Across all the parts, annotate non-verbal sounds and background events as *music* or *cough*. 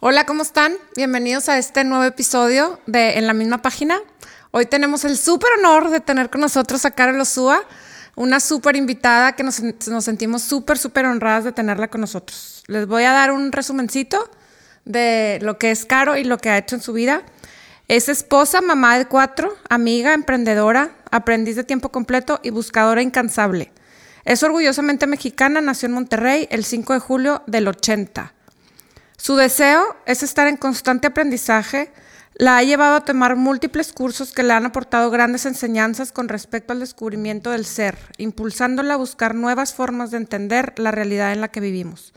Hola, ¿cómo están? Bienvenidos a este nuevo episodio de En la misma página. Hoy tenemos el súper honor de tener con nosotros a Carol Osúa, una súper invitada que nos, nos sentimos súper, súper honradas de tenerla con nosotros. Les voy a dar un resumencito de lo que es Caro y lo que ha hecho en su vida. Es esposa, mamá de cuatro, amiga, emprendedora, aprendiz de tiempo completo y buscadora incansable. Es orgullosamente mexicana, nació en Monterrey el 5 de julio del 80. Su deseo es estar en constante aprendizaje. La ha llevado a tomar múltiples cursos que le han aportado grandes enseñanzas con respecto al descubrimiento del ser, impulsándola a buscar nuevas formas de entender la realidad en la que vivimos.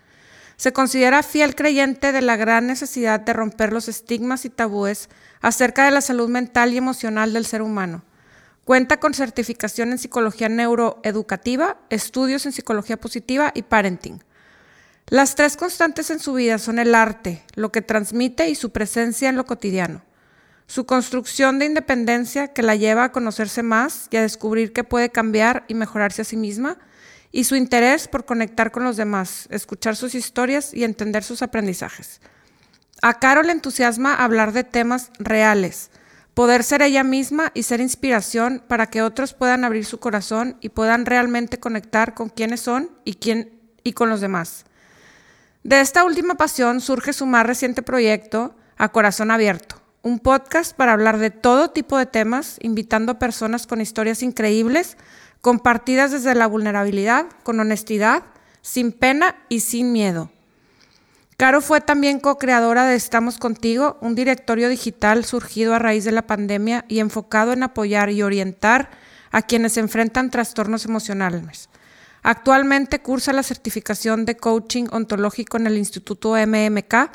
Se considera fiel creyente de la gran necesidad de romper los estigmas y tabúes acerca de la salud mental y emocional del ser humano. Cuenta con certificación en psicología neuroeducativa, estudios en psicología positiva y parenting. Las tres constantes en su vida son el arte, lo que transmite y su presencia en lo cotidiano. Su construcción de independencia que la lleva a conocerse más y a descubrir que puede cambiar y mejorarse a sí misma, y su interés por conectar con los demás, escuchar sus historias y entender sus aprendizajes. A Caro le entusiasma hablar de temas reales, poder ser ella misma y ser inspiración para que otros puedan abrir su corazón y puedan realmente conectar con quienes son y, quién, y con los demás. De esta última pasión surge su más reciente proyecto, A Corazón Abierto, un podcast para hablar de todo tipo de temas, invitando a personas con historias increíbles, compartidas desde la vulnerabilidad, con honestidad, sin pena y sin miedo. Caro fue también co-creadora de Estamos Contigo, un directorio digital surgido a raíz de la pandemia y enfocado en apoyar y orientar a quienes enfrentan trastornos emocionales. Actualmente cursa la certificación de coaching ontológico en el Instituto MMK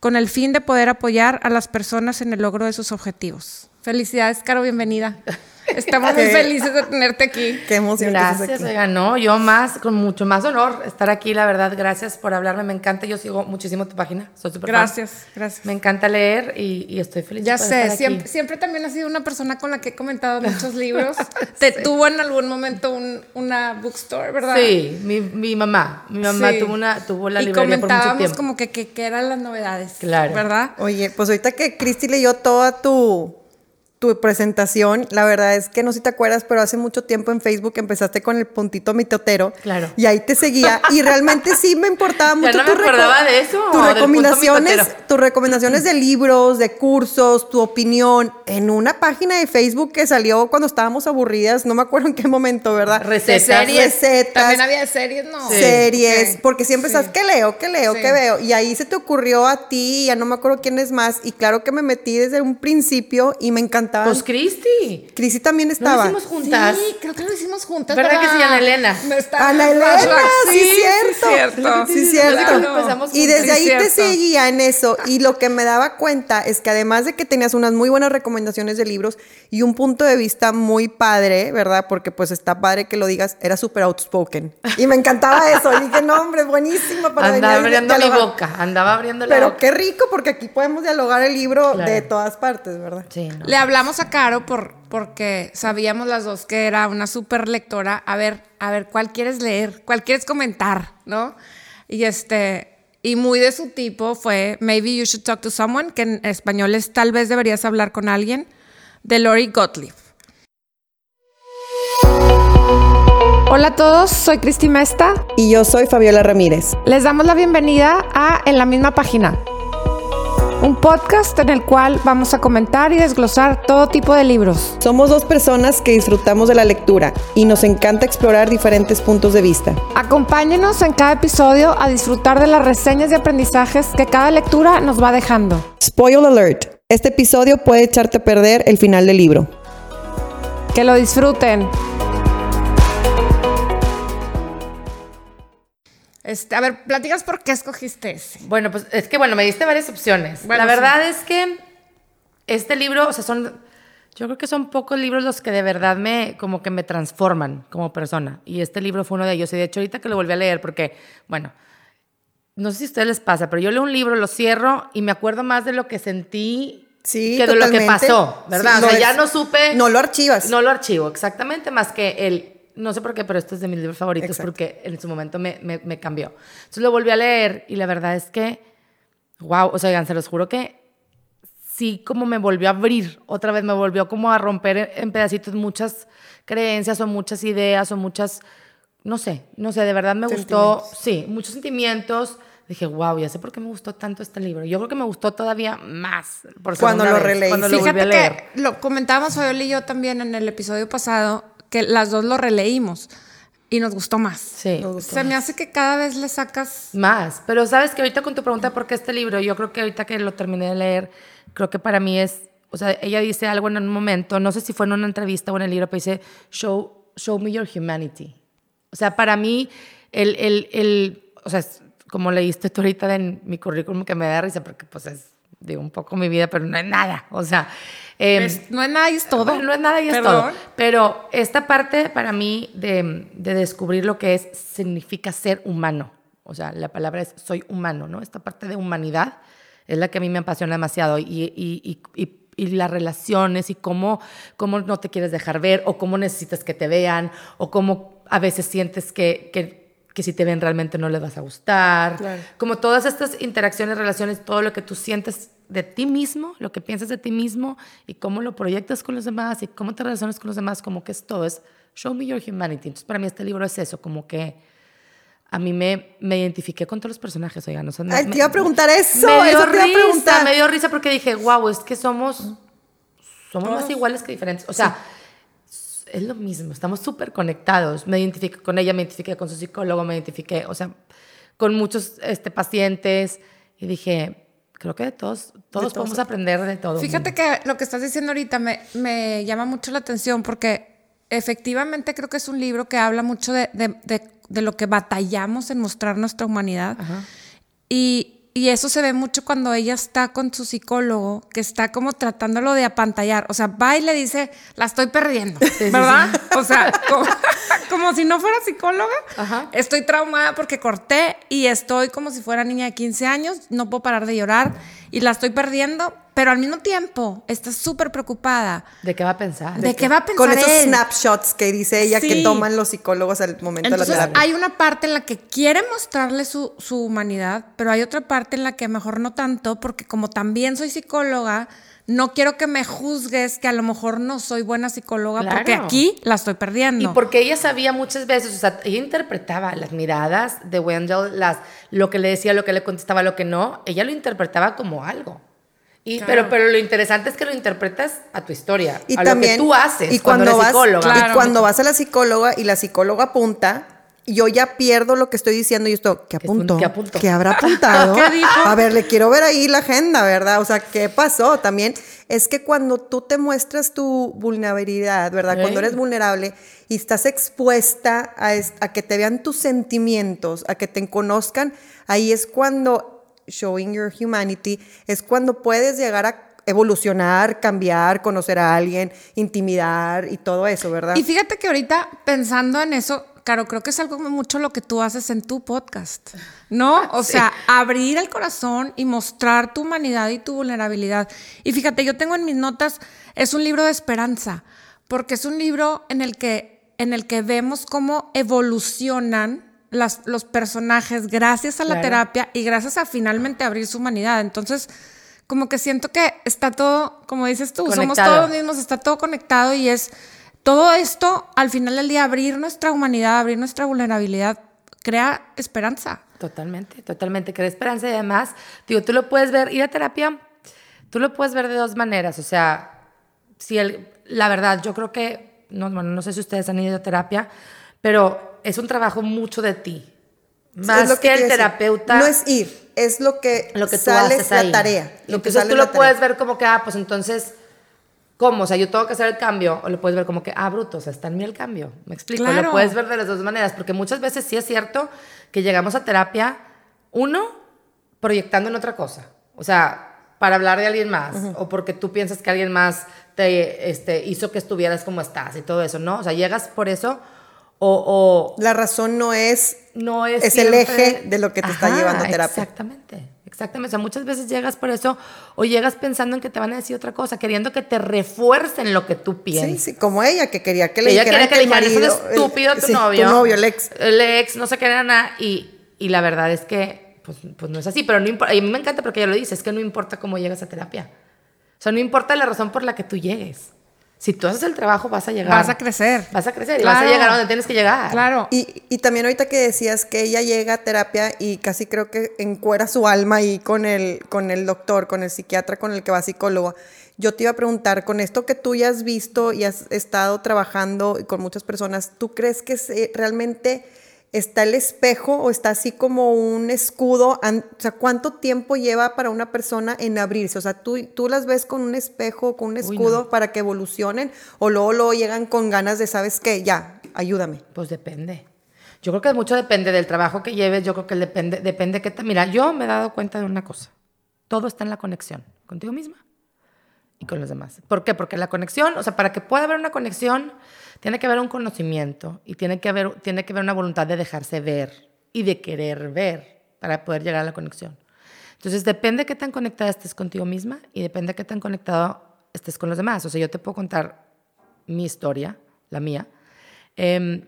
con el fin de poder apoyar a las personas en el logro de sus objetivos. Felicidades, Caro, bienvenida. *laughs* Estamos muy felices de tenerte aquí. Qué emoción. Gracias, oiga, no, yo más, con mucho más honor estar aquí, la verdad. Gracias por hablarme, me encanta. Yo sigo muchísimo tu página, soy súper Gracias, gracias. Me encanta leer y, estoy feliz. Ya sé, siempre, siempre también has sido una persona con la que he comentado muchos libros. *laughs* Te tuvo en algún momento un, una bookstore, ¿verdad? Sí, mi, mi mamá. Mi mamá tuvo, una, tuvo la y librería por mucho tiempo. como que, que, que eran las novedades. Claro. ¿Verdad? Oye, pues ahorita que Cristi leyó toda tu tu presentación, la verdad es que no sé si te acuerdas, pero hace mucho tiempo en Facebook empezaste con el puntito mitotero. Claro. Y ahí te seguía. Y realmente sí me importaba *laughs* mucho. Ya no me acordaba de eso. Tus recomendaciones, tus recomendaciones de libros, de cursos, tu opinión en una página de Facebook que salió cuando estábamos aburridas, no me acuerdo en qué momento, ¿verdad? Recetas. Series. Recetas. También había series, ¿no? Series, porque siempre estás, ¿qué leo? ¿Qué leo? ¿Qué veo? Y ahí se te ocurrió a ti, ya no me acuerdo quién es más, y claro que me metí desde un principio y me encantaba pues Cristi. Cristi también estaba. ¿Lo hicimos juntas? Sí, creo que lo hicimos juntas. ¿Verdad que sí, Ana Elena? Ana Elena, sí, sí, cierto. Sí, Sí, cierto. Y desde ahí te cierto. seguía en eso. Y lo que me daba cuenta es que además de que tenías unas muy buenas recomendaciones de libros y un punto de vista muy padre, ¿verdad? Porque pues está padre que lo digas, era súper outspoken. Y me encantaba eso. Y dije, no, hombre, buenísimo para Andaba venir abriendo mi dialogar". boca, andaba abriendo la Pero boca. qué rico, porque aquí podemos dialogar el libro Claro. de todas partes, ¿verdad? Sí, no. Le hablamos a Caro por, porque sabíamos las dos que era una súper lectora. A ver, a ver, ¿cuál quieres leer? ¿Cuál quieres comentar? ¿No? Y este, y muy de su tipo fue Maybe You Should Talk to Someone, que en español es Tal vez deberías hablar con alguien, de Lori Gottlieb. Hola a todos, soy Cristi Mesta. Y yo soy Fabiola Ramírez. Les damos la bienvenida a En la misma página, un podcast en el cual vamos a comentar y desglosar todo tipo de libros. Somos dos personas que disfrutamos de la lectura y nos encanta explorar diferentes puntos de vista. Acompáñenos en cada episodio a disfrutar de las reseñas y aprendizajes que cada lectura nos va dejando. Spoil alert. Este episodio puede echarte a perder el final del libro. Que lo disfruten. Este, a ver, platicas por qué escogiste ese. Bueno, pues es que bueno, me diste varias opciones. Bueno, la sí. verdad es que este libro, o sea, son, yo creo que son pocos libros los que de verdad me, como que me transforman como persona. Y este libro fue uno de ellos. Y de hecho, ahorita que lo volví a leer, porque, bueno, no sé si a ustedes les pasa, pero yo leo un libro, lo cierro y me acuerdo más de lo que sentí Sí, que de lo que pasó, ¿verdad? Sí, o sea, no ya no supe. No lo archivas. No lo archivo, exactamente, más que el. No sé por qué, pero esto es de mis libros favoritos Exacto. porque en su momento me, me, me cambió. Entonces lo volví a leer y la verdad es que, wow, o sea, oigan, se los juro que sí como me volvió a abrir otra vez, me volvió como a romper en pedacitos muchas creencias o muchas ideas o muchas, no sé, no sé, de verdad me gustó, sí, muchos sentimientos. Dije, wow, ya sé por qué me gustó tanto este libro. Yo creo que me gustó todavía más por Cuando lo releí. Cuando lo volví Fíjate a leer. que lo comentábamos Fabiola y yo también en el episodio pasado, que las dos lo releímos y nos gustó más. Sí. Gustó Se me hace que cada vez le sacas... Más, pero sabes que ahorita con tu pregunta por qué este libro, yo creo que ahorita que lo terminé de leer, creo que para mí es, o sea, ella dice algo en un momento, no sé si fue en una entrevista o en el libro, pero dice, show, show me your humanity. O sea, para mí, el, el, el o sea, como leíste tú ahorita en mi currículum que me da risa, porque pues es, digo, un poco mi vida, pero no es nada. O sea, em, Es- no es nada y es todo. bueno, no es nada y es Perdón. todo. Pero esta parte para mí de, de descubrir lo que es, significa ser humano. O sea, la palabra es soy humano, ¿no? Esta parte de humanidad es la que a mí me apasiona demasiado. Y, y, y, y, y las relaciones y cómo, cómo no te quieres dejar ver o cómo necesitas que te vean o cómo a veces sientes que, que, que si te ven realmente no les vas a gustar. Claro. Como todas estas interacciones, relaciones, todo lo que tú sientes de ti mismo, lo que piensas de ti mismo y cómo lo proyectas con los demás y cómo te relacionas con los demás, como que es todo, es show me your humanity. Entonces, para mí este libro es eso, como que a mí me, me identifiqué con todos los personajes, oigan. O sea, me- Ay, me- te iba a preguntar eso, Me dio eso te iba a risa, preguntar. me dio risa porque dije, wow, es que somos, somos más iguales que diferentes. O sea, es lo mismo, estamos súper conectados. Me identifiqué con ella, me identifiqué con su psicólogo, me identifiqué, o sea, con muchos este, pacientes y dije, creo que de todos, todos, podemos aprender de todo. Fíjate que lo que estás diciendo ahorita me, me llama mucho la atención porque efectivamente creo que es un libro que habla mucho de, de- de- de lo que batallamos en mostrar nuestra humanidad. Y, y eso se ve mucho cuando ella está con su psicólogo, que está como tratándolo de apantallar. O sea, va y le dice, la estoy perdiendo, sí, ¿verdad? O sea, como, *laughs* como si no fuera psicóloga. Ajá. Estoy traumada porque corté y estoy como si fuera niña de 15 años, no puedo parar de llorar y la estoy perdiendo, pero al mismo tiempo está súper preocupada. ¿De qué va a pensar? ¿De qué va a pensar Con esos él? snapshots que dice ella que Sí. toman los psicólogos al momento Entonces de la terapia. hay una parte en la que quiere mostrarle su, su humanidad, pero hay otra parte en la que mejor no tanto, porque como también soy psicóloga, no quiero que me juzgues que a lo mejor no soy buena psicóloga, Claro. porque aquí la estoy perdiendo. Y porque ella sabía muchas veces, o sea, ella interpretaba las miradas de Wendell, las, lo que le decía, lo que le contestaba, lo que no, ella lo interpretaba como algo. Y, Claro. pero, pero lo interesante es que lo interpretas a tu historia, Y a también, lo que tú haces y cuando, cuando, eres vas, psicóloga. Claro. Y cuando vas a la psicóloga y la psicóloga apunta, yo ya pierdo lo que estoy diciendo y esto, ¿qué ¿Qué fun- apuntó? qué apuntó? ¿Qué habrá apuntado? *laughs* ¿Qué dijo? A ver, le quiero ver ahí la agenda, ¿verdad? O sea, ¿qué pasó? También es que cuando tú te muestras tu vulnerabilidad, ¿verdad? Ey. Cuando eres vulnerable y estás expuesta a, a que te vean tus sentimientos, a que te conozcan, ahí es cuando showing your humanity, es cuando puedes llegar a evolucionar, cambiar, conocer a alguien, intimidar y todo eso, ¿verdad? Y fíjate que ahorita pensando en eso, Caro, creo que es algo mucho lo que tú haces en tu podcast, ¿no? *laughs* O sea, abrir el corazón y mostrar tu humanidad y tu vulnerabilidad. Y fíjate, yo tengo en mis notas, es un libro de esperanza, porque es un libro en el que, en el que vemos cómo evolucionan las, los personajes gracias a la Claro. terapia y gracias a finalmente abrir su humanidad. Entonces, como que siento que está todo, como dices tú, somos Conectado. todos mismos, está todo conectado y es todo esto, al final del día, abrir nuestra humanidad, abrir nuestra vulnerabilidad, crea esperanza. Totalmente, totalmente. Crea esperanza y además, digo, tú lo puedes ver, ir a terapia, tú lo puedes ver de dos maneras. O sea, si el, la verdad, yo creo que, no, bueno, no sé si ustedes han ido a terapia, pero es un trabajo mucho de ti. Es Más lo que, el terapeuta. No es ir, es lo que, lo que tú sales haces la ahí. tarea. Lo que entonces sale tú lo puedes ver como que, ah, pues entonces, ¿cómo? O sea, yo tengo que hacer el cambio. O lo puedes ver como que, ah, bruto, o sea, está en mí el cambio. Me explico. Claro. Lo puedes ver de las dos maneras. Porque muchas veces sí es cierto que llegamos a terapia, uno, proyectando en otra cosa. O sea, para hablar de alguien más. O porque tú piensas que alguien más te este, hizo que estuvieras como estás y todo eso, ¿no? O sea, llegas por eso o- o La razón no es no es Es el eje de lo que te está llevando a terapia. Exactamente, exactamente. O sea, muchas veces llegas por eso o llegas pensando en que te van a decir otra cosa, queriendo que te refuercen lo que tú Sí, piensas. sí, como ella, que quería que le Ella dijeran quería que le el marido... "Eso es estúpido el- tu sí, novio. Tu novio, el ex. El ex, no sé qué era nada. Y, y la verdad es que pues, pues no es así, pero no importa, y a mí me encanta porque ella lo dice, es que no importa cómo llegas a terapia. O sea, no importa la razón por la que tú llegues. Si tú haces el trabajo, vas a llegar. Vas a crecer. Vas a crecer y vas a llegar a donde tienes que llegar. Claro. Y, y también ahorita que decías que ella llega a terapia y casi creo que encuera su alma ahí con el, con el doctor, con el psiquiatra con el que va a psicólogo. Yo te iba a preguntar, con esto que tú ya has visto y has estado trabajando con muchas personas, ¿tú crees que se- realmente está el espejo o está así como un escudo? O sea, ¿cuánto tiempo lleva para una persona en abrirse? O sea, ¿tú, tú las ves con un espejo, con un Uy, escudo no. para que evolucionen o luego, luego llegan con ganas de, ¿sabes qué? Ya, ayúdame. Pues depende. Yo creo que mucho depende del trabajo que lleves, yo creo que depende, depende que te... Mira, yo me he dado cuenta de una cosa. Todo está en la conexión, contigo misma y con los demás. ¿Por qué? Porque la conexión, o sea, para que pueda haber una conexión, tiene que haber un conocimiento y tiene que haber, tiene que haber una voluntad de dejarse ver y de querer ver para poder llegar a la conexión. Entonces, depende qué tan conectada estés contigo misma y depende qué tan conectado estés con los demás. O sea, yo te puedo contar mi historia, la mía. Em,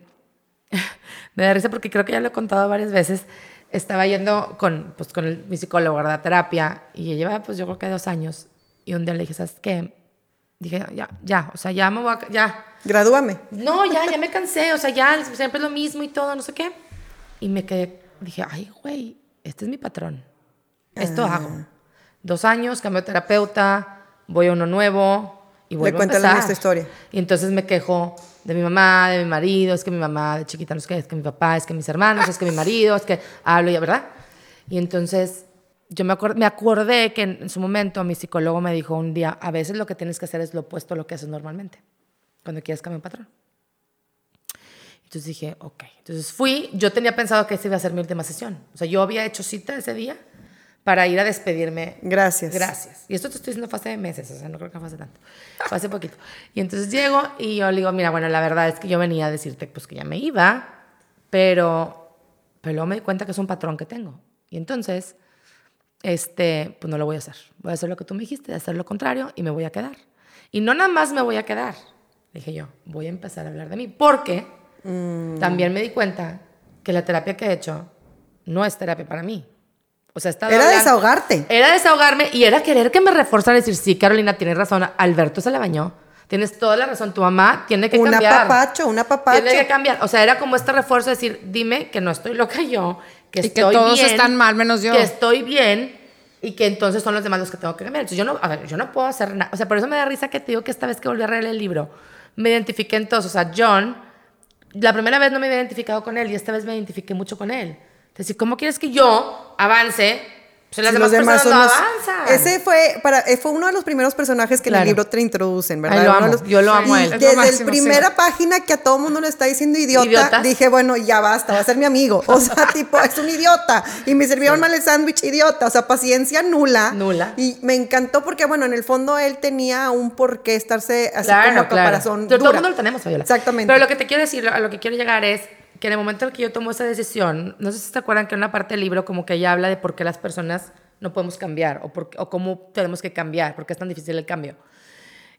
*laughs* me da risa porque creo que ya lo he contado varias veces. Estaba yendo con, pues, con el- mi psicólogo, ¿verdad? Terapia. Y llevaba, pues yo creo que dos años. Y un día le dije, ¿sabes qué? Dije, ya, ya, o sea, ya me voy a, ya. Gradúame. No, ya, ya me cansé, o sea, ya siempre es lo mismo y todo, no sé qué. Y me quedé, dije, ay, güey, este es mi patrón. Esto Ah. hago. Dos años, cambio de terapeuta, voy a uno nuevo y vuelvo a cuentas la empezar. misma historia. Y entonces me quejo de mi mamá, de mi marido, es que mi mamá de chiquita no sé qué, es que mi papá, es que mis hermanos, es que mi marido, es que hablo ya, ¿verdad? Y entonces yo me, acor- me acordé que en, en su momento mi psicólogo me dijo un día, a veces lo que tienes que hacer es lo opuesto a lo que haces normalmente, cuando quieres cambiar un patrón. Entonces dije, ok. Entonces fui, yo tenía pensado que esa iba a ser mi última sesión. O sea, yo había hecho cita ese día para ir a despedirme Gracias. Gracias. Y esto te estoy diciendo fue hace meses, o sea, no creo que fue hace tanto. Fue hace poquito. Y entonces llego y yo le digo, mira, bueno, la verdad es que yo venía a decirte pues que ya me iba, pero, pero luego me di cuenta que es un patrón que tengo. Y entonces, este, pues no lo voy a hacer. Voy a hacer lo que tú me dijiste, hacer lo contrario y me voy a quedar. Y no nada más me voy a quedar, dije yo, voy a empezar a hablar de mí. Porque también me di cuenta que la terapia que he hecho no es terapia para mí. O sea, estaba Era hablando- desahogarte. Era desahogarme y era querer que me reforzara decir, sí, Carolina, tienes razón, Alberto se la bañó. Tienes toda la razón, tu mamá tiene que Un cambiar. apapacho, un apapacho. Tiene que cambiar. O sea, era como este refuerzo de decir, dime que no estoy loca yo, que Y que estoy todos bien, están mal menos yo. Que estoy bien y que entonces son los demás los que tengo que cambiar. Entonces yo no, a ver, yo no puedo hacer nada. O sea, por eso me da risa que te digo que esta vez que volví a leer el libro, me identifiqué entonces. O sea, John, la primera vez no me había identificado con él y esta vez me identifiqué mucho con él. Es decir, ¿cómo quieres que yo avance? Pues las Si demás, los demás personas son no los- avanzan. Ese fue, para, eh, fue uno de los primeros personajes que en el libro te introducen, ¿verdad? Ay, lo amo. Yo lo amo a y él. Lo Desde la primera sí. página que a todo mundo le está diciendo idiota, ¿Idiotas? dije, bueno, ya basta, va a ser mi amigo. O sea, *laughs* tipo, es un idiota. Y me sirvieron mal el sándwich, idiota. O sea, paciencia nula. Nula. Y me encantó porque, bueno, en el fondo él tenía un por qué estarse así Claro, como claro. caparazón Pero todo el mundo lo tenemos, Fabiola. Exactamente. Pero lo que te quiero decir, a lo que quiero llegar es que en el momento en el que yo tomo esa decisión, no sé si se acuerdan que en una parte del libro como que ella habla de por qué las personas no podemos cambiar o, por, o cómo tenemos que cambiar, por qué es tan difícil el cambio.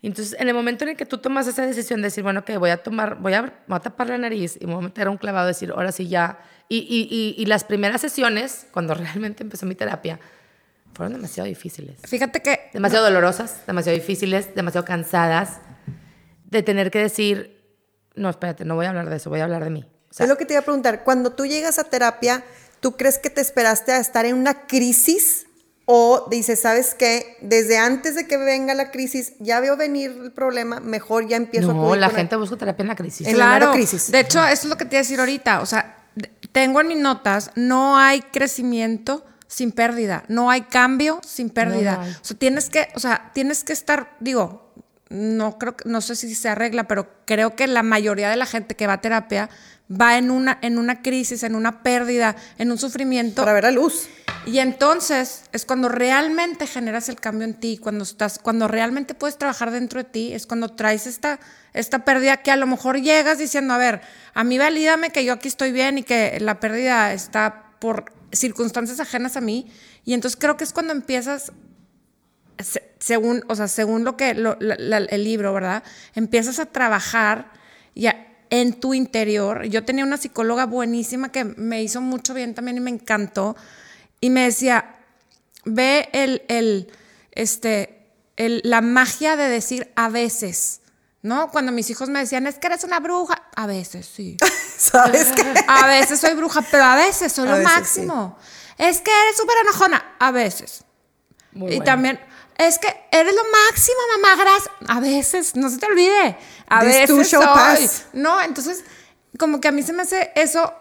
Entonces, en el momento en el que tú tomas esa decisión de decir, bueno, que voy a tomar, voy a, voy a tapar la nariz y me voy a meter un clavado, decir, ahora sí ya. Y, y, y, y las primeras sesiones, cuando *laughs* realmente empezó mi terapia, fueron demasiado difíciles Fíjate que demasiado dolorosas, demasiado difíciles, demasiado cansadas de tener que decir, no, espérate, no voy a hablar de eso, voy a hablar de mí. O sea, es lo que te iba a preguntar. Cuando tú llegas a terapia, ¿tú crees que te esperaste a estar en una crisis? O dices, ¿sabes qué? Desde antes de que venga la crisis, ya veo venir el problema, mejor ya empiezo a no, la con gente busca terapia en la crisis. En la Claro, crisis. de hecho, eso es lo que te iba a decir ahorita. O sea, tengo en mis notas, no hay crecimiento sin pérdida, no hay cambio sin pérdida. No hay. O sea, tienes que, o sea, tienes que estar, digo, no creo, no sé si se arregla, pero creo que la mayoría de la gente que va a terapia va en una, en una crisis, en una pérdida, en un sufrimiento. para ver la luz. Y entonces es cuando realmente generas el cambio en ti, cuando estás, cuando realmente puedes trabajar dentro de ti, es cuando traes esta, esta pérdida que a lo mejor llegas diciendo, a ver, a mí valídame que yo aquí estoy bien y que la pérdida está por circunstancias ajenas a mí. Y entonces creo que es cuando empiezas, se- según, o sea, según lo que lo- la- la- el libro, ¿verdad? Empiezas a trabajar ya en tu interior. Yo tenía una psicóloga buenísima que me hizo mucho bien también y me encantó. y me decía, ve el, el, este, el, la magia de decir a veces. ¿No? Cuando mis hijos me decían, es que eres una bruja. A veces, sí. *laughs* ¿Sabes qué? A veces soy bruja, pero a veces soy A lo veces, máximo. Es que eres súper enojona. A veces. Muy y bueno. también, es que eres lo máximo, mamá, gracias. A veces, no se te olvide. A This veces soy. pass. No, entonces, como que a mí se me hace eso,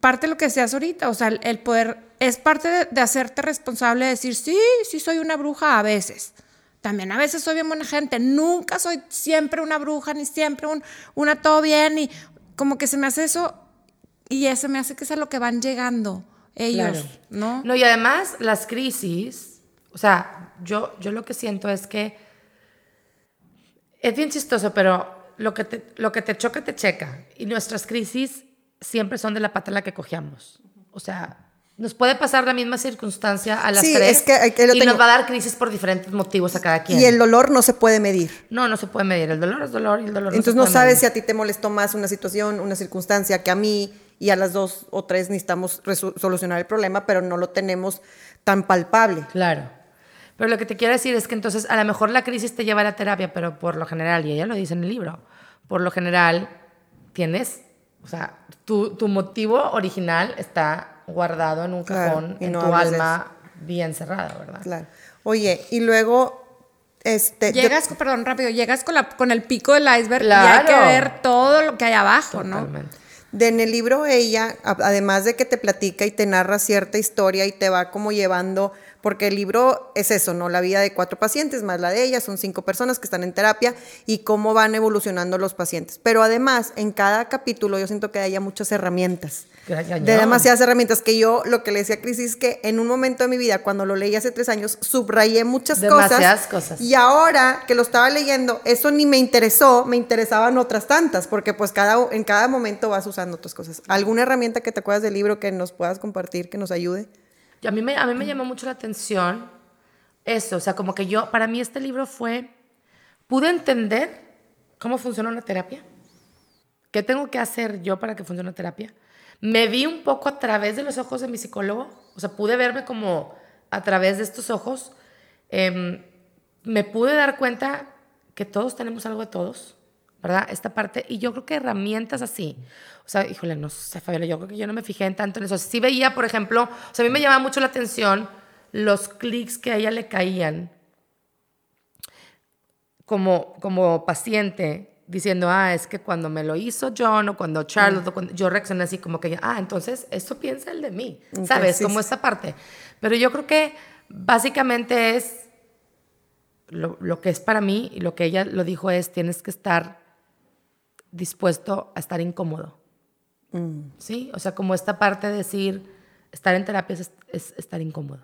parte de lo que decías ahorita, o sea, el, el poder, es parte de, de hacerte responsable de decir, sí, sí soy una bruja a veces. También a veces soy bien buena gente. Nunca soy siempre una bruja, ni siempre un, una todo bien. Y como que se me hace eso, y eso me hace que es a lo que van llegando ellos, Claro. ¿no? No, y además las crisis, o sea, yo, yo lo que siento es que es bien chistoso, pero lo que, te, lo que te choca, te checa. Y nuestras crisis siempre son de la pata en la que cogíamos. O sea, nos puede pasar la misma circunstancia a las Sí, tres es que aquí lo y tengo. nos va a dar crisis por diferentes motivos a cada quien. Y el dolor no se puede medir. No, no se puede medir. El dolor es dolor y el dolor Entonces no no se puede sabes medir. si a ti te molestó más una situación, una circunstancia que a mí y a las dos o tres necesitamos solucionar el problema, pero no lo tenemos tan palpable. Claro. Pero lo que te quiero decir es que entonces a lo mejor la crisis te lleva a la terapia, pero por lo general, y ella lo dice en el libro, por lo general tienes, o sea, tu, tu motivo original está guardado en un Claro, cajón, y en no tu alma bien cerrada, ¿verdad? Claro. Oye, y luego, este, yo- Llegas, perdón, rápido, llegas con, la, con el pico del iceberg y hay que ver todo lo que hay abajo, ¿no? Totalmente. de en el libro ella, además de que te platica y te narra cierta historia y te va como llevando, porque el libro es eso, ¿no? La vida de cuatro pacientes más la de ella, son cinco personas que están en terapia y cómo van evolucionando los pacientes. Pero además, en cada capítulo yo siento que haya muchas herramientas. De demasiadas herramientas que yo, lo que le decía a Cris es que en un momento de mi vida, cuando lo leí hace tres años, subrayé muchas Demasiadas cosas. cosas. Y ahora que lo estaba leyendo, eso ni me interesó, me interesaban otras tantas, porque pues cada, en cada momento vas usando otras cosas. ¿Alguna herramienta que te acuerdas del libro que nos puedas compartir, que nos ayude? A mí, me, a mí me llamó mucho la atención eso, o sea, como que yo, para mí este libro fue, pude entender cómo funciona una terapia, qué tengo que hacer yo para que funcione una terapia. Me vi un poco a través de los ojos de mi psicólogo, o sea, pude verme como a través de estos ojos. Em, me pude dar cuenta que todos tenemos algo de todos, ¿verdad? Esta parte, y yo creo que herramientas así, o sea, híjole, no sé, Fabiola, yo creo que yo no me fijé en tanto en eso. Sí veía, por ejemplo, o sea, a mí me llamaba mucho la atención los clics que a ella le caían como, como paciente, diciendo, ah, es que cuando me lo hizo John o cuando Charlotte, o cuando yo reaccioné así como que, ah, entonces eso piensa el de mí, Ok, ¿sabes? como esa parte. Pero yo creo que básicamente es lo, lo que es para mí y lo que ella lo dijo es, tienes que estar dispuesto a estar incómodo. ¿Sí? O sea, como esta parte de decir, estar en terapia es, es estar incómodo.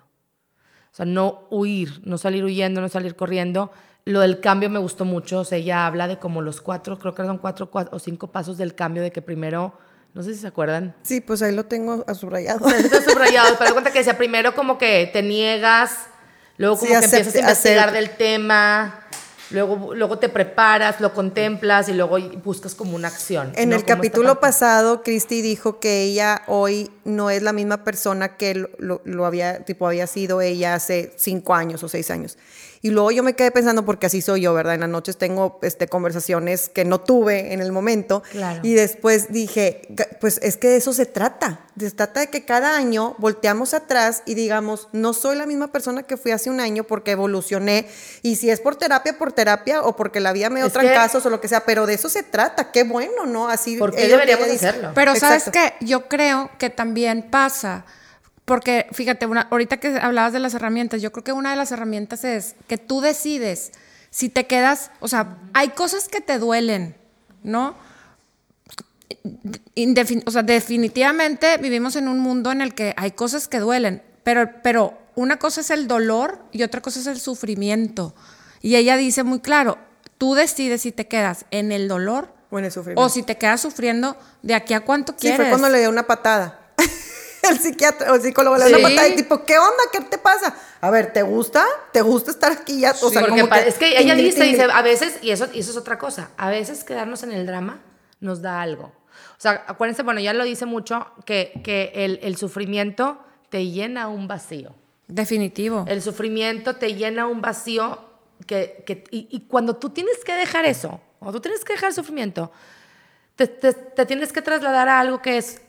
O sea, no huir, no salir huyendo, no salir corriendo. Lo del cambio me gustó mucho. O sea, ella habla de como los cuatro, creo que son cuatro, cuatro o cinco pasos del cambio, de que primero, no sé si se acuerdan, Sí, pues ahí lo tengo subrayado. Está subrayado, pero cuenta que decía *laughs* primero como que te niegas, luego como Sí, que empiezas a acepte- investigar acepte. del tema, luego, luego te preparas, lo contemplas y luego buscas como una acción. En ¿no? el capítulo pasado, Christy dijo que ella hoy no es la misma persona que lo, lo- lo había, tipo, había sido ella hace cinco años o seis años. Y luego yo me quedé pensando, porque así soy yo, ¿verdad? En las noches tengo este, conversaciones que no tuve en el momento. Claro. Y después dije, "Ga- pues es que de eso se trata. Se trata de que cada año volteamos atrás y digamos, no soy la misma persona que fui hace un año porque evolucioné. Y si es por terapia, por terapia, o porque la vida me dio otros que- casos o lo que sea, pero de eso se trata. Qué bueno, ¿no? Así ¿Por qué deberíamos hacerlo? Pero sabes Exacto. que yo creo que también pasa, porque fíjate, una, ahorita que hablabas de las herramientas, yo creo que una de las herramientas es que tú decides si te quedas, o sea, hay cosas que te duelen, ¿no? Indefin- o sea, definitivamente vivimos en un mundo en el que hay cosas que duelen, pero, pero una cosa es el dolor y otra cosa es el sufrimiento. Y ella dice muy claro, tú decides si te quedas en el dolor O en el sufrimiento. o si te quedas sufriendo de aquí a cuánto Sí, quieres. fue cuando le dio una patada. *laughs* *laughs* el psiquiatra o el psicólogo le dio Sí. una patada y tipo, ¿qué onda? ¿Qué te pasa? A ver, ¿te gusta? ¿Te gusta estar aquí ya? O sea, como que, es que ella dice, dice, a veces, y eso, y eso es otra cosa, a veces quedarnos en el drama nos da algo. O sea, acuérdense, bueno, ya lo dice mucho, que, que el, el sufrimiento te llena un vacío. Definitivo. El sufrimiento te llena un vacío que, que- y, y cuando tú tienes que dejar eso, o tú tienes que dejar el sufrimiento, te, te- te tienes que trasladar a algo que es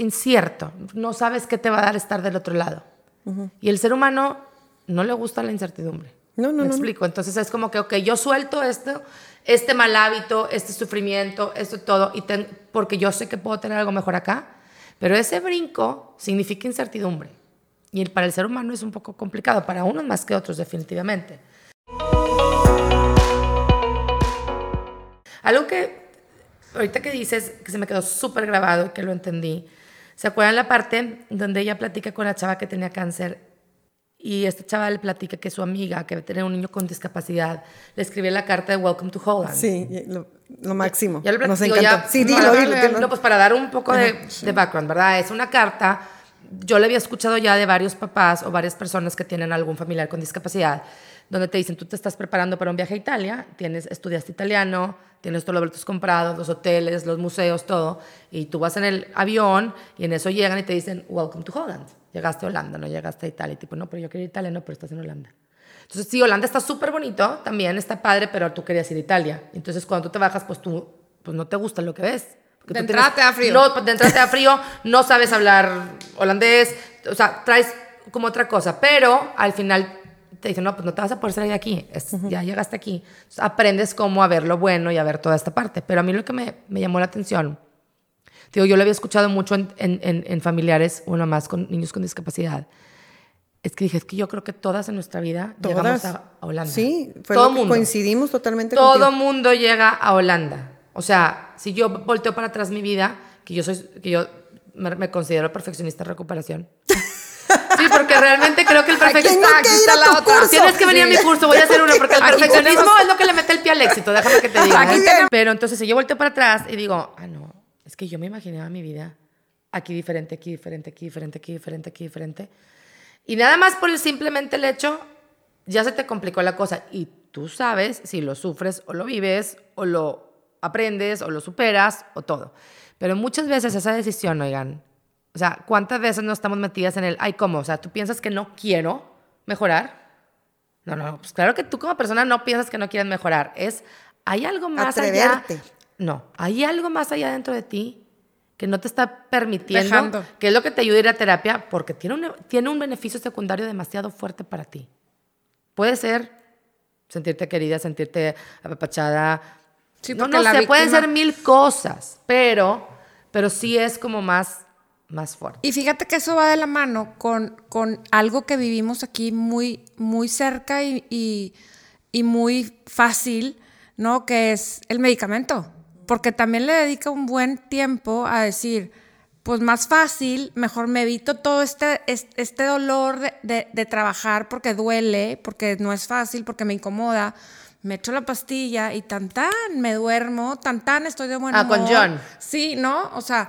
incierto. No sabes qué te va a dar estar del otro lado. Y el ser humano no le gusta la incertidumbre. No, no, ¿Me no, no. explico? Entonces es como que, ok, yo suelto esto, este mal hábito, este sufrimiento, esto todo, y ten- porque yo sé que puedo tener algo mejor acá, pero ese brinco significa incertidumbre. Y el- para el ser humano es un poco complicado, para unos más que otros definitivamente. Algo que ahorita que dices, que se me quedó súper grabado y que lo entendí, ¿se acuerdan la parte donde ella platica con la chava que tenía cáncer y esta chava le platica que su amiga, que tenía un niño con discapacidad, le escribió la carta de Welcome to Holland. Sí, lo, lo máximo. Ya lo Nos encantó. ya. Sí, No, dilo, dilo. no, pues para dar un poco de, de background, ¿verdad? Es una carta, yo la había escuchado ya de varios papás o varias personas que tienen algún familiar con discapacidad, donde te dicen, tú te estás preparando para un viaje a Italia, tienes, estudiaste italiano, tienes todos los boletos comprados, los hoteles, los museos, todo, y tú vas en el avión y en eso llegan y te dicen, welcome to Holland. Llegaste a Holanda, no llegaste a Italia. Y tipo, no, pero yo quería ir a Italia, no, pero estás en Holanda. Entonces, sí, Holanda está súper bonito, también está padre, pero tú querías ir a Italia. Entonces, cuando tú te bajas, pues tú pues no te gusta lo que ves. Porque De entrada te da frío. No, de entrada te da frío, no sabes hablar holandés, o sea, traes como otra cosa. Pero al final te dicen, no, pues no te vas a poder salir de aquí, es- ya llegaste aquí. Entonces, aprendes cómo a ver lo bueno y a ver toda esta parte. Pero a mí lo que me, me llamó la atención Digo, yo lo había escuchado mucho en, en- en- en familiares, una más con niños con discapacidad. Es que dije, es que yo creo que todas en nuestra vida llegamos Todas. a, a Holanda. Sí, fue Todo lo que mundo. coincidimos totalmente Todo contigo. mundo llega a Holanda. O sea, si yo volteo para atrás mi vida, que yo soy, que yo me, me considero perfeccionista en recuperación. *laughs* Sí, porque realmente creo que el perfeccionismo... que ir a tu curso. Tienes que venir a mi curso, voy a hacer uno, porque el Aquí perfeccionismo tenemos- es lo que le mete el pie al éxito, déjame que te diga. Aquí ¿eh? tenemos- Pero entonces si yo volteo para atrás y digo, ah, no, es que yo me imaginaba mi vida aquí diferente, aquí diferente, aquí diferente, aquí diferente, aquí diferente. Y nada más por el simplemente el hecho, ya se te complicó la cosa. Y tú sabes si lo sufres o lo vives, o lo aprendes, o lo superas, o todo. Pero muchas veces esa decisión, oigan, o sea, ¿cuántas veces no estamos metidas en el, ay, ¿cómo? O sea, ¿tú piensas que no quiero mejorar? No, no, pues claro que tú como persona no piensas que no quieres mejorar. Es, hay algo más allá. Atreverte. No, hay algo más allá dentro de ti que no te está permitiendo, Dejando. que es lo que te ayuda a ir a terapia, porque tiene un, tiene un beneficio secundario demasiado fuerte para ti. Puede ser sentirte querida, sentirte apapachada. Sí, no, no sé, pueden víctima- ser mil cosas, pero, pero sí es como más, más fuerte. Y fíjate que eso va de la mano con, con algo que vivimos aquí muy, muy cerca y, y- y muy fácil, ¿no? Que es el medicamento. Porque también le dedica un buen tiempo a decir, pues más fácil, mejor me evito todo este, es- este dolor de, de- de trabajar porque duele, porque no es fácil, porque me incomoda. Me echo la pastilla y tan tan, me duermo, tan tan, estoy de buen Ah, con humor. John. Sí, ¿no? O sea,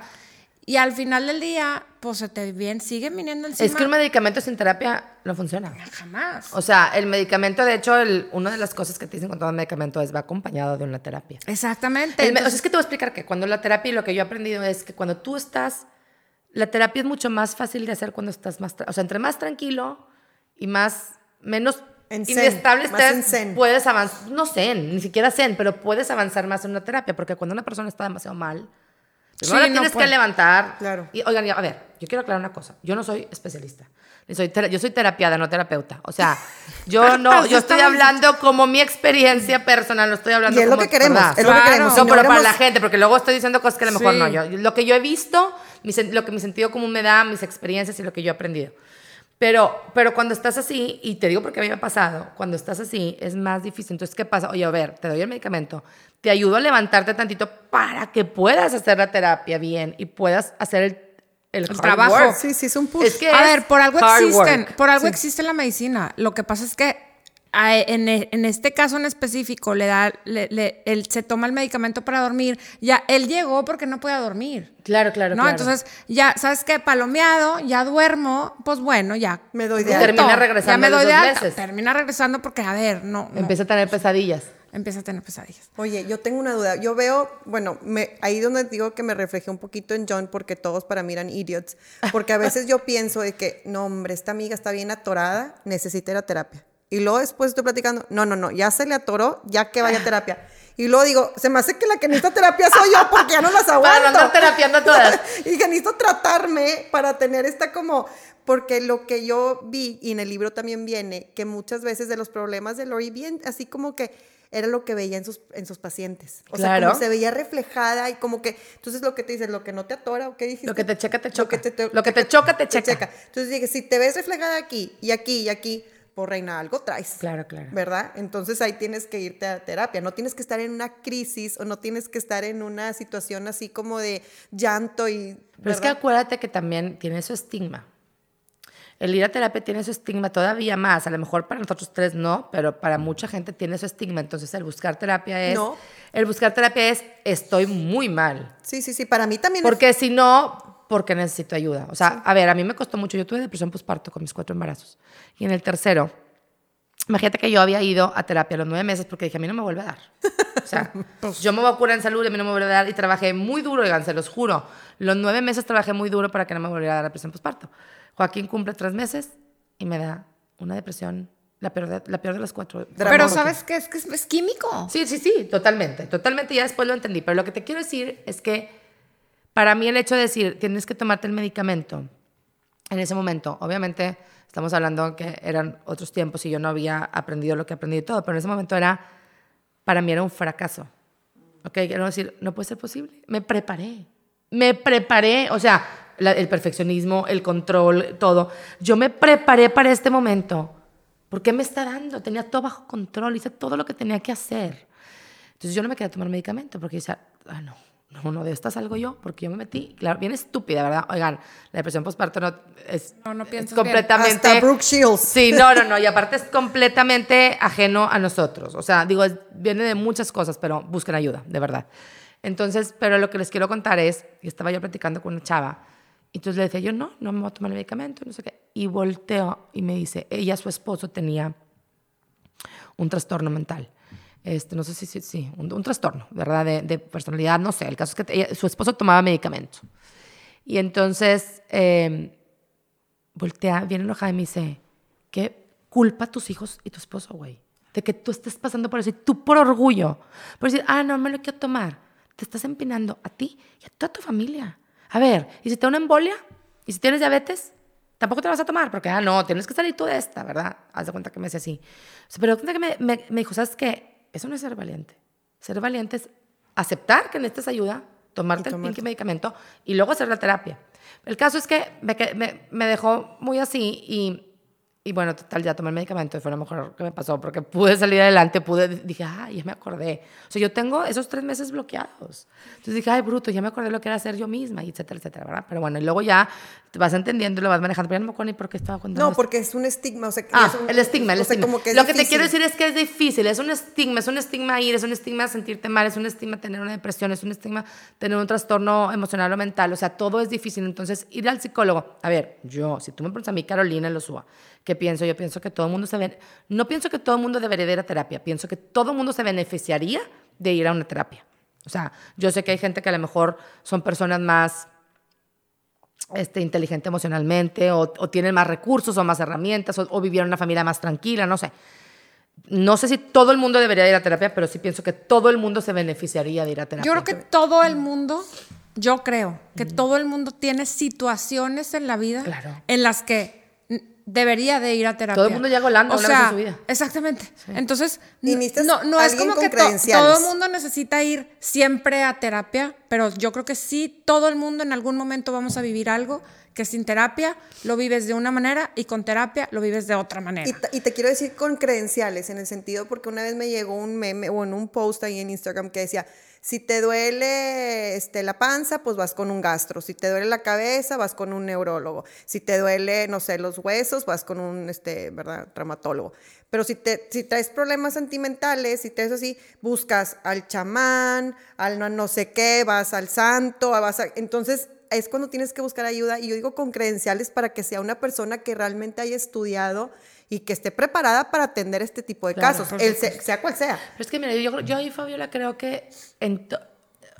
y al final del día, pues se te bien, siguen viniendo encima. Es que un medicamento sin terapia no funciona. Jamás. O sea, el medicamento, de hecho, el- una de las cosas que te dicen con todo medicamento es va acompañado de una terapia. Exactamente. El me- o sea, Entonces, es que te voy a explicar que cuando la terapia y lo que yo he aprendido es que cuando tú estás, la terapia es mucho más fácil de hacer cuando estás más, o sea, entre más tranquilo y más, menos En zen, inestable puedes avanzar, no zen, ni siquiera zen, pero puedes avanzar más en una terapia, porque cuando una persona está demasiado mal, primero Sí, no tienes que puede. levantar. Claro. Y oigan, a ver, yo quiero aclarar una cosa, yo no soy especialista. Soy yo soy terapiada, no terapeuta. O sea, *laughs* yo no, Así yo estoy hablando como mi experiencia personal, no estoy hablando Y es lo como que queremos, ¿verdad? es lo que queremos. No, Si no pero para éramos- la gente, porque luego estoy diciendo cosas que a lo mejor Sí. no. Yo, lo que yo he visto, mi lo que mi sentido común me da, mis experiencias y lo que yo he aprendido. Pero, pero cuando estás así, y te digo porque a mí me ha pasado, cuando estás así es más difícil. Entonces, ¿qué pasa? Oye, a ver, te doy el medicamento, te ayudo a levantarte tantito para que puedas hacer la terapia bien y puedas hacer el, el, hard trabajo. work. Sí, sí, es un push. Es que a es ver, por algo existen, work. por algo Sí. existe la medicina. Lo que pasa es que en, e- en este caso en específico le da, le- le- él se toma el medicamento para dormir. Ya él llegó porque no podía dormir. Claro, claro, ¿no? claro. Entonces, ya, ¿sabes qué? Palomeado, ya duermo, pues bueno, ya. Me doy de. Termina Ya regresando me a los doy de. Termina regresando porque, a ver, no. no. Empieza a tener pesadillas. Empieza a tener pesadillas. Oye, yo tengo una duda. Yo veo, bueno, me, ahí donde digo que me reflejé un poquito en John porque todos para mí eran idiots. Porque a veces yo pienso de que, no, hombre, esta amiga está bien atorada, necesita ir a terapia. Y luego después estoy platicando, no, no, no, ya se le atoró, ya que vaya a terapia. Y luego digo, se me hace que la que necesita terapia soy yo porque ya no las *laughs* aguanto. Para no andar terapiando todas. *laughs* y que necesito tratarme para tener esta como, porque lo que yo vi, y en el libro también viene, que muchas veces de los problemas de Lori, bien, así como que era lo que veía en sus, en sus pacientes. O sea, como se veía reflejada y como que, entonces lo que te dices, lo que no te atora, ¿o qué dijiste? Lo que te checa, te Lo choca. que te, Lo que te choca, te checa. Entonces dije, si te ves reflejada aquí y aquí y aquí, por reina, algo traes. Claro, claro. ¿Verdad? Entonces ahí tienes que irte a terapia. No tienes que estar en una crisis o no tienes que estar en una situación así como de llanto y. Pero es que acuérdate que también tiene su estigma. El ir a terapia tiene su estigma todavía más. A lo mejor para nosotros tres no, pero para mucha gente tiene su estigma. Entonces el buscar terapia es... No. El buscar terapia es estoy muy mal. Sí, sí, sí. Para mí también. es- Porque si no, porque necesito ayuda. O sea, a ver, a mí me costó mucho. Yo tuve depresión postparto con mis cuatro embarazos. Y en el tercero, imagínate que yo había ido a terapia a los nueve meses porque dije, a mí no me vuelve a dar. *laughs* O sea, *laughs* yo me voy a curar en salud a mí no me vuelve a dar. Y trabajé muy duro, oigan, se los juro. Los nueve meses trabajé muy duro para que no me volviera a dar depresión postparto. Joaquín cumple tres meses y me da una depresión, la peor de, la peor de las cuatro. Pero. ¿sabes qué? Es que es, es químico. Sí, sí, sí, totalmente, totalmente, ya después lo entendí, pero lo que te quiero decir es que para mí el hecho de decir, tienes que tomarte el medicamento, en ese momento, obviamente estamos hablando que eran otros tiempos y yo no había aprendido lo que aprendí y todo, pero en ese momento era, para mí era un fracaso. ¿Ok? Quiero decir, no puede ser posible. Me preparé. Me preparé, o sea, la- el perfeccionismo, el control, todo. Yo me preparé para este momento. ¿Por qué me está dando? Tenía todo bajo control, hice todo lo que tenía que hacer. Entonces yo no me quería tomar medicamento porque decía, ah, no, no, no, de esta salgo yo, porque yo me metí. Claro, bien estúpida, ¿verdad? Oigan, la depresión postparto no es, No, no es piensas bien. completamente. Hasta Brooke Shields. Sí, no, no, no. Y aparte es completamente ajeno a nosotros. O sea, digo, es- viene de muchas cosas, pero busquen ayuda, de verdad. Entonces, pero lo que les quiero contar es, y estaba yo platicando con una chava, y entonces le decía yo, no, no me voy a tomar el medicamento, no sé qué. Y volteo y me dice, ella, su esposo tenía un trastorno mental. Este, no sé si, sí, sí, un, un trastorno, ¿verdad? De, de personalidad, no sé. El caso es que ella- su esposo tomaba medicamento. Y entonces eh, voltea, viene enojada y me dice, ¿qué culpa tus hijos y tu esposo, güey? De que tú estés pasando por eso y tú por orgullo, por decir, ah, no me lo quiero tomar. Te estás empinando a ti y a toda tu familia. A ver, ¿y si te da una embolia? ¿Y si tienes diabetes? Tampoco te la vas a tomar porque, ah, no, tienes que salir tú de esta, ¿verdad? Haz de cuenta que me decía así. O sea, pero cuenta que me, me, me dijo, ¿sabes qué? Eso no es ser valiente. Ser valiente es aceptar que necesitas ayuda, tomarte el tomarte. pinche medicamento y luego hacer la terapia. El caso es que me, que- me, me dejó muy así y, y bueno, total, ya tomé el medicamento y fue lo mejor que me pasó porque pude salir adelante, pude, dije, ah, ya me acordé. O sea, yo tengo esos tres meses bloqueados. Entonces dije, ay, bruto, ya me acordé lo que era ser yo misma, y etcétera, etcétera, ¿verdad? Pero bueno, y luego ya te vas entendiendo y lo vas manejando, pero ya no me acuerdo ni por qué estaba contando No, esto. porque es un estigma. O sea, Ah, es un- el estigma, el o sea, estigma. como que es Lo que te difícil. quiero decir es que es difícil, es un estigma, es un estigma ir, es un estigma sentirte mal, es un estigma tener una depresión, es un estigma tener un trastorno emocional o mental, o sea, todo es difícil. Entonces, ir al psicólogo, a ver, yo, si tú me pones a mí, Carolina Lozúa, ¿qué pienso? Yo pienso que todo el mundo se ve, no pienso que todo el mundo debería de ir a terapia, pienso que todo el mundo se beneficiaría de ir a una terapia. O sea, yo sé que hay gente que a lo mejor son personas más este, inteligente emocionalmente o, o tienen más recursos o más herramientas o, o vivieron una familia más tranquila, no sé. No sé si todo el mundo debería ir a terapia, pero sí pienso que todo el mundo se beneficiaría de ir a terapia. Yo creo que todo el mundo, yo creo que todo el mundo tiene situaciones en la vida Claro. en las que mm, debería de ir a terapia. Todo el mundo llega Holanda o una sea, vez en su vida. Exactamente. Entonces, no, no es como que to- todo el mundo necesita ir siempre a terapia, pero yo creo que sí, todo el mundo en algún momento vamos a vivir algo que sin terapia lo vives de una manera y con terapia lo vives de otra manera. Y, te- quiero decir con credenciales, en el sentido, porque una vez me llegó un meme o en un post ahí en Instagram que decía, si te duele este, la panza, pues vas con un gastro. Si te duele la cabeza, vas con un neurólogo. Si te duele, no sé, los huesos, vas con un, este, ¿verdad?, traumatólogo. Pero si, te, si traes problemas sentimentales, si traes así, buscas al chamán, al no, no sé qué, vas al santo, vas a- entonces es cuando tienes que buscar ayuda y yo digo con credenciales para que sea una persona que realmente haya estudiado y que esté preparada para atender este tipo de Claro, casos, el sea cual sea. Pero es que, mira, yo, yo ahí, Fabiola, creo que en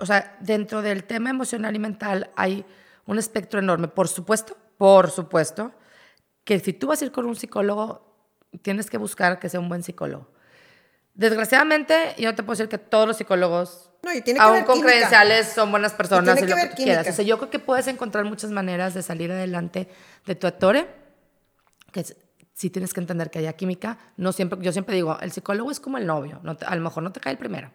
o sea, dentro del tema emocional y mental hay un espectro enorme. Por supuesto, por supuesto, que si tú vas a ir con un psicólogo, tienes que buscar que sea un buen psicólogo. Desgraciadamente, yo te puedo decir que todos los psicólogos, No, y tiene que aún haber con química. credenciales, son buenas personas tiene y, que lo que haber tú quieras. O sea, yo creo que puedes encontrar muchas maneras de salir adelante de tu actore, que es- sí tienes que entender que haya química. No siempre, yo siempre digo, el psicólogo es como el novio, no te- a lo mejor no te cae el primero.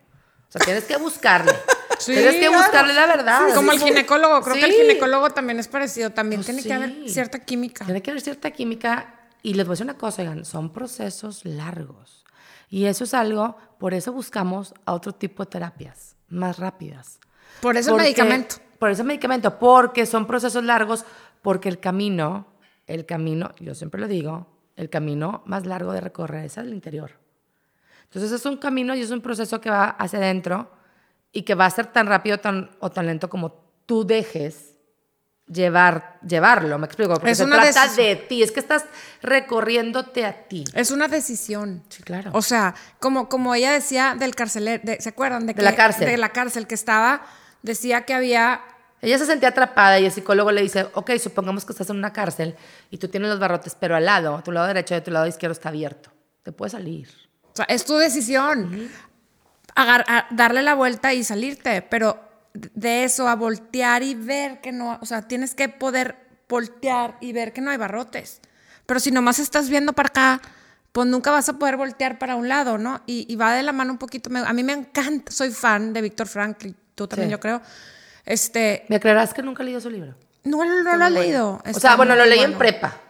O sea, tienes que buscarle. *laughs* Sí, tienes que claro. buscarle la verdad. Como el ginecólogo, creo que el Sí. ginecólogo también es parecido, también Pues tiene que haber sí. cierta química. Tiene que haber cierta química. Y les voy a decir una cosa, oigan, son procesos largos. Y eso es algo, por eso buscamos a otro tipo de terapias, más rápidas. Por eso el Porque- medicamento. Por eso el medicamento, porque son procesos largos, porque el camino, el camino, yo siempre lo digo, el camino más largo de recorrer es al interior. Entonces es un camino y es un proceso que va hacia adentro y que va a ser tan rápido tan, o tan lento como tú dejes llevar, llevarlo, me explico, porque Es se una trata de ti, es que estás recorriéndote a ti. Es una decisión. Sí, claro. O sea, como, como ella decía del carcelero, de- ¿se acuerdan? De que- la cárcel. De la cárcel, que estaba, decía que había Ella se sentía atrapada y el psicólogo le dice, ok, supongamos que estás en una cárcel y tú tienes los barrotes, pero al lado, a tu lado derecho y a tu lado izquierdo está abierto. Te puedes salir. O sea, es tu decisión. Agar- darle la vuelta y salirte. Pero de eso a voltear y ver que no, o sea, tienes que poder voltear y ver que no hay barrotes. Pero si nomás estás viendo para acá, pues nunca vas a poder voltear para un lado, ¿no? Y, y va de la mano un poquito. a mí me encanta, soy fan de Víctor Frankl, tú también Sí. yo creo. Este, ¿Me creerás que nunca he leído su libro? no, no, no lo he leído. o sea, bueno, lo leí en prepa.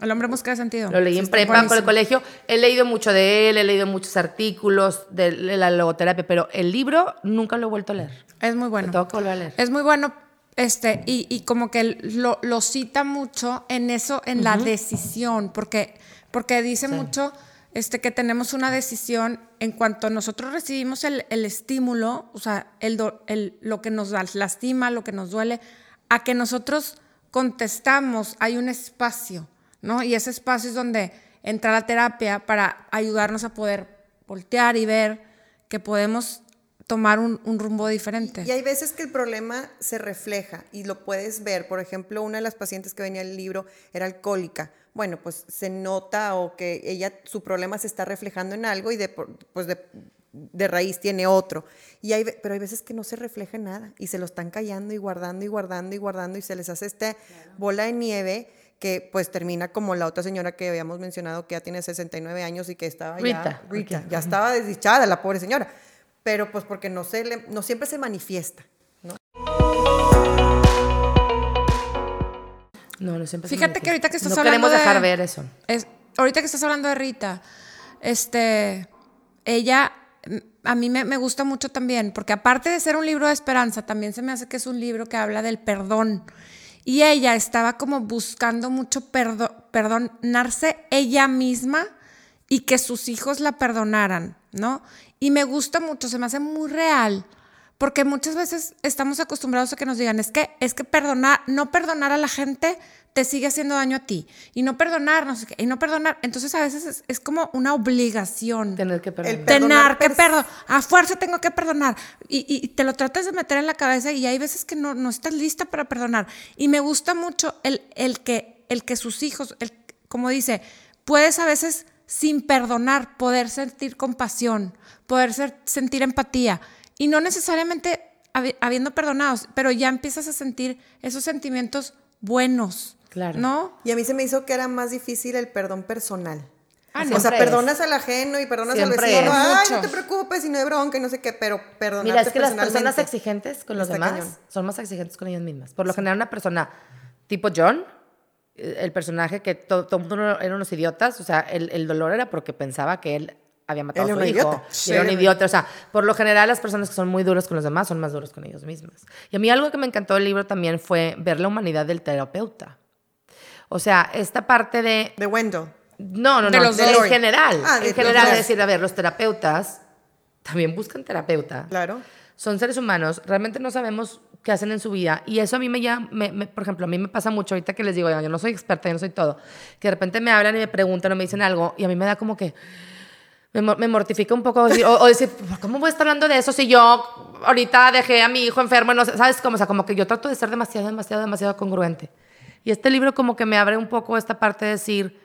El hombre busca sentido. Lo leí Sí, en prepa con el colegio. He leído mucho de él, he leído muchos artículos de la logoterapia, pero el libro nunca lo he vuelto a leer. Es muy bueno. Lo tengo que volver a leer. Es muy bueno, este, y, y como que lo, lo cita mucho en eso, en la decisión, porque, porque dice mucho este, que tenemos una decisión en cuanto nosotros recibimos el, el estímulo, o sea, el, do- el- lo que nos lastima, lo que nos duele, a que nosotros contestamos, hay un espacio, ¿no? Y ese espacio es donde entra la terapia para ayudarnos a poder voltear y ver que podemos tomar un, un rumbo diferente. Y hay veces que el problema se refleja y lo puedes ver. Por ejemplo, una de las pacientes que venía al libro era alcohólica. Bueno, pues se nota o que ella, su problema se está reflejando en algo y de, pues de, de raíz tiene otro. Y hay, pero hay veces que no se refleja en nada y se lo están callando y guardando y guardando y guardando y se les hace esta bola de nieve que pues termina como la otra señora que habíamos mencionado que ya tiene 69 años y que estaba Rita, ya, Rita, ok. ya estaba desdichada la pobre señora. Pero pues porque no, se le- no siempre se manifiesta. ¿no? No, no siempre se Fíjate manifiesta. que ahorita que estás no hablando queremos de... dejar ver eso. Es, ahorita que estás hablando de Rita, este, ella, a mí me, me gusta mucho también, porque aparte de ser un libro de esperanza, también se me hace que es un libro que habla del perdón. Y ella estaba como buscando mucho perdo- perdonarse ella misma y que sus hijos la perdonaran, ¿no? Y me gusta mucho, se me hace muy real. Porque muchas veces estamos acostumbrados a que nos digan, es que, es que perdonar, no perdonar a la gente te sigue haciendo daño a ti. Y no perdonar, no sé qué, y no perdonar. Entonces a veces es, es como una obligación. Tener que perdonar. per- Tener que perdonar. A fuerza tengo que perdonar. Y, y- y te lo tratas de meter en la cabeza y hay veces que no, no estás lista para perdonar. Y me gusta mucho el, el, que, el que sus hijos, el, como dice, puedes a veces sin perdonar poder sentir compasión, poder ser- sentir empatía. Y no necesariamente habi- habiendo perdonados, pero ya empiezas a sentir esos sentimientos buenos. Claro. ¿No? Y a mí se me hizo que era más difícil el perdón personal. Ah, o sea, perdonas al ajeno y perdonas Siempre al vecino. Ay, Mucho. no te preocupes y no hay bronca y no sé qué, pero perdonarte Mira, es que las personalmente. personas exigentes con los Está demás cañón. son más exigentes con ellas mismas. Por lo general, una persona tipo John, eh, el personaje que todo, todo el mundo eran unos idiotas, o sea, el, el dolor era porque pensaba que él había matado Él a su un hijo. idiota. Sí. era un idiota. O sea, por lo general, las personas que son muy duras con los demás son más duros con ellos mismas. Y a mí algo que me encantó del libro también fue ver la humanidad del terapeuta. O sea, esta parte de De Wendell. no, no, De no, de- en general. Ah, de en general, es decir, a ver, los terapeutas también buscan terapeuta. Claro. son seres humanos, realmente no sabemos qué hacen en su vida. Y eso a mí me llama, me- me- por ejemplo, a mí me pasa mucho ahorita que les digo, "Oigan, yo no soy experta, yo no soy todo, que de repente me hablan y me preguntan o me dicen algo y a mí me da como que, me, me mortifica un poco decir, o, o decir, ¿cómo voy a estar hablando de eso si yo ahorita dejé a mi hijo enfermo? No ¿Sabes cómo? O sea, como que yo trato de ser demasiado, demasiado, demasiado congruente. Y este libro como que me abre un poco esta parte de decir,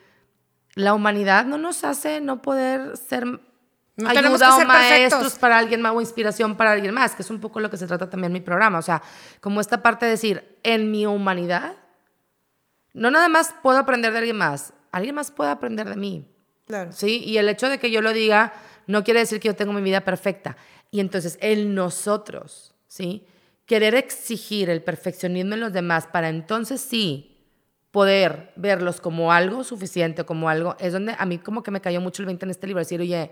la humanidad no nos hace no poder ser No ayuda que o ser maestros perfectos. para alguien más o inspiración para alguien más, que es un poco lo que se trata también mi programa. O sea, como esta parte de decir, en mi humanidad, no nada más puedo aprender de alguien más, alguien más puede aprender de mí. Claro. ¿sí? Y el hecho de que yo lo diga no quiere decir que yo tengo mi vida perfecta. Y entonces el nosotros, ¿sí? Querer exigir el perfeccionismo en los demás para entonces sí poder verlos como algo suficiente, como algo, es donde a mí como que me cayó mucho el 20 en este libro, decir, oye,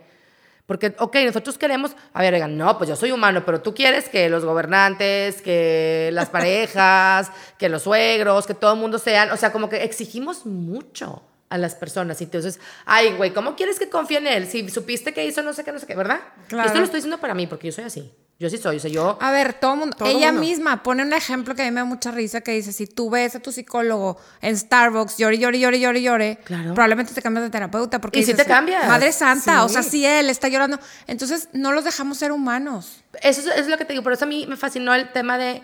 porque, ok, nosotros queremos, a ver, oigan, no, pues yo soy humano, pero tú quieres que los gobernantes, que las *laughs* parejas, que los suegros, que todo el mundo sean, o sea, como que exigimos mucho a las personas. Y entonces, ay, güey, ¿cómo quieres que confíe en él? Si supiste que hizo no sé qué, no sé qué, ¿verdad? Claro. Esto lo estoy diciendo para mí, porque yo soy así. Yo sí soy, o sea, yo... A ver, todo mundo, Todo ella mundo. misma pone un ejemplo que a mí me da mucha risa que dice, si tú ves a tu psicólogo en Starbucks, llore, llore, llore, llore, llore, Claro. probablemente te cambias de terapeuta porque Y sí dices, te cambias. Madre santa, o sea, Sí. si él está llorando, entonces no los dejamos ser humanos. Eso es, es lo que te digo, por eso a mí me fascinó el tema de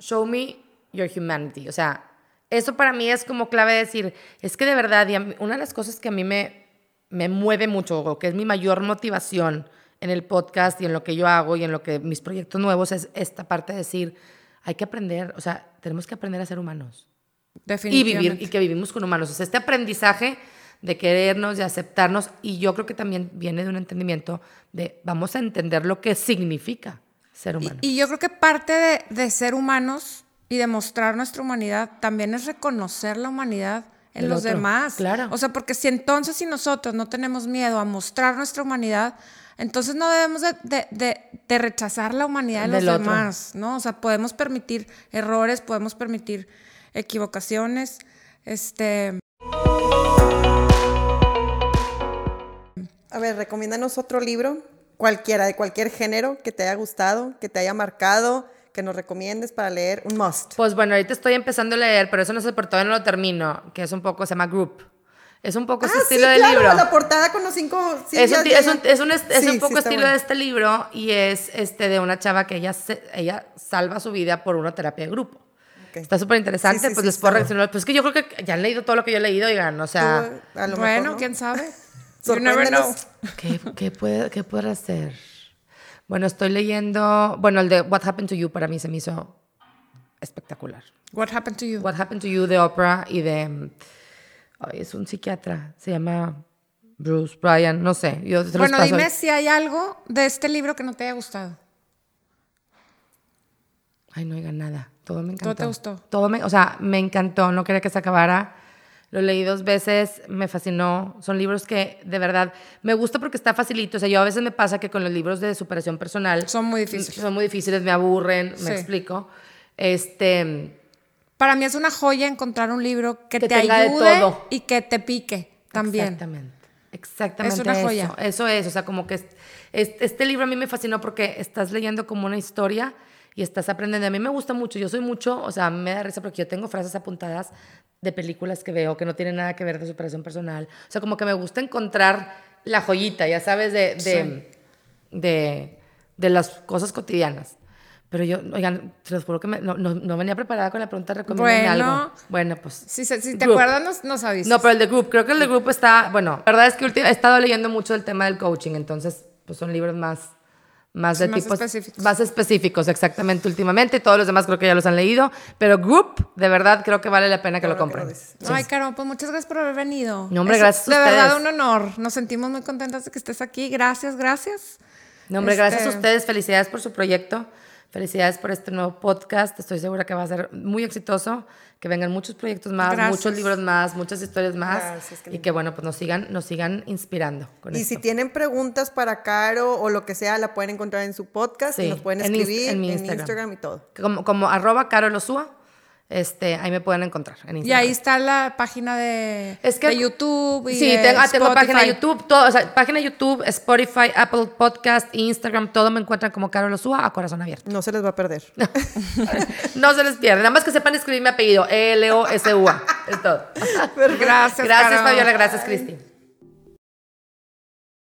show me your humanity. O sea, eso para mí es como clave de decir, es que de verdad, y a mí- una de las cosas que a mí me, me mueve mucho, o que es mi mayor motivación en el podcast y en lo que yo hago y en lo que mis proyectos nuevos es esta parte de decir, hay que aprender, o sea, tenemos que aprender a ser humanos y Definitivamente. vivir y que vivimos con humanos. O sea, este aprendizaje de querernos, de aceptarnos, y yo creo que también viene de un entendimiento de vamos a entender lo que significa ser humano. Y yo creo que parte de, de ser humanos y de mostrar nuestra humanidad también es reconocer la humanidad en los otro, demás. claro. O sea, porque si entonces si nosotros no tenemos miedo a mostrar nuestra humanidad, entonces no debemos de, de- de- de rechazar la humanidad de los Del otro. demás, ¿no? O sea, podemos permitir errores, podemos permitir equivocaciones, este... A ver, recomiéndanos otro libro, cualquiera, de cualquier género que te haya gustado, que te haya marcado, que nos recomiendes para leer. Un must. Pues bueno, ahorita estoy empezando a leer, pero eso no sé por todavía no lo termino, que es un poco, se llama Group. Es un poco ese Ah, estilo sí, de claro, libro. la portada con los cinco... sí, es, un, ya- es, un, es, un, es Sí, un poco estilo bueno. de este libro y es este de una chava que ella, se- ella salva su vida por una terapia de grupo. Ok. Está súper interesante, Sí, sí, pues sí, les puedo reaccionar. Pues es que yo creo que ya han leído todo lo que yo he leído, oigan, o sea, Tú, a lo bueno, mejor, ¿no? quién sabe. *laughs* You never know. ¿qué, qué, puede, ¿qué puede hacer? Bueno, estoy leyendo, bueno, el de What Happened to You para mí se me hizo espectacular. What happened to you? What Happened to You de Oprah y de, ay, es un psiquiatra, se llama Bruce Bryan, no sé. Yo Bueno, dime si hay algo de este libro que no te haya gustado. Ay, no oigan nada. Todo me encantó. ¿Todo te gustó? Todo me, o sea, me encantó. No quería que se acabara. Lo leí dos veces, me fascinó. Son libros que de verdad me gusta porque está facilito. O sea, yo a veces me pasa que con los libros de superación personal Son muy difíciles. Son muy difíciles, me aburren, Sí. me explico. Este, Para mí es una joya encontrar un libro que, Que te ayude y que te pique también. Exactamente. Exactamente. Es una eso. joya. Eso es. O sea, como que es- es- este libro a mí me fascinó porque estás leyendo como una historia y estás aprendiendo. A mí me gusta mucho. Yo soy mucho, o sea, me da risa porque yo tengo frases apuntadas de películas que veo que no tienen nada que ver de superación personal. O sea, como que me gusta encontrar la joyita, ya sabes, de, de, de, de las cosas cotidianas. Pero yo, oigan, te los juro que me- no, no, no venía preparada con la pregunta, recomiéndame Bueno. algo. Bueno, pues. Si, se- si te Group. acuerdas, nos, nos avisas. No, pero el de Group, creo que el de Group está, bueno, la verdad es que he estado leyendo mucho del tema del coaching, entonces pues son libros más, más de Más tipos específicos. más específicos, exactamente, últimamente, todos los demás creo que ya los han leído, pero Group, de verdad, creo que vale la pena que lo Ahora que lo compren. Ay, Caro, pues muchas gracias por haber venido. No, hombre, Es gracias a De verdad, ustedes. un honor. Nos sentimos muy contentas de que estés aquí. Gracias, gracias. No, hombre, gracias a Este- ustedes, felicidades por su proyecto, felicidades por este nuevo podcast, estoy segura que va a ser muy exitoso, que vengan muchos proyectos más, Gracias. muchos libros más, muchas historias más, Gracias, y que bueno, pues nos sigan, nos sigan inspirando con Y esto. si tienen preguntas para Caro o lo que sea, la pueden encontrar en su podcast y Sí, nos pueden escribir en en, mi Instagram. Instagram. y todo. Como, como arroba Caro Losúa Este, ahí me pueden encontrar en Y Instagram. ahí está la página de, Es que- de YouTube. Y Sí, de tengo, ah, tengo página de. YouTube, todo, o sea, página de YouTube, Spotify, Apple Podcast, Instagram, todo me encuentran como Carol Osúa a corazón abierto. No se les va a perder. *laughs* no se les pierde, nada más que sepan escribir mi apellido, L-O-S-U-A, es todo. Gracias, Gracias, Carol. Fabiola, gracias, Cristi.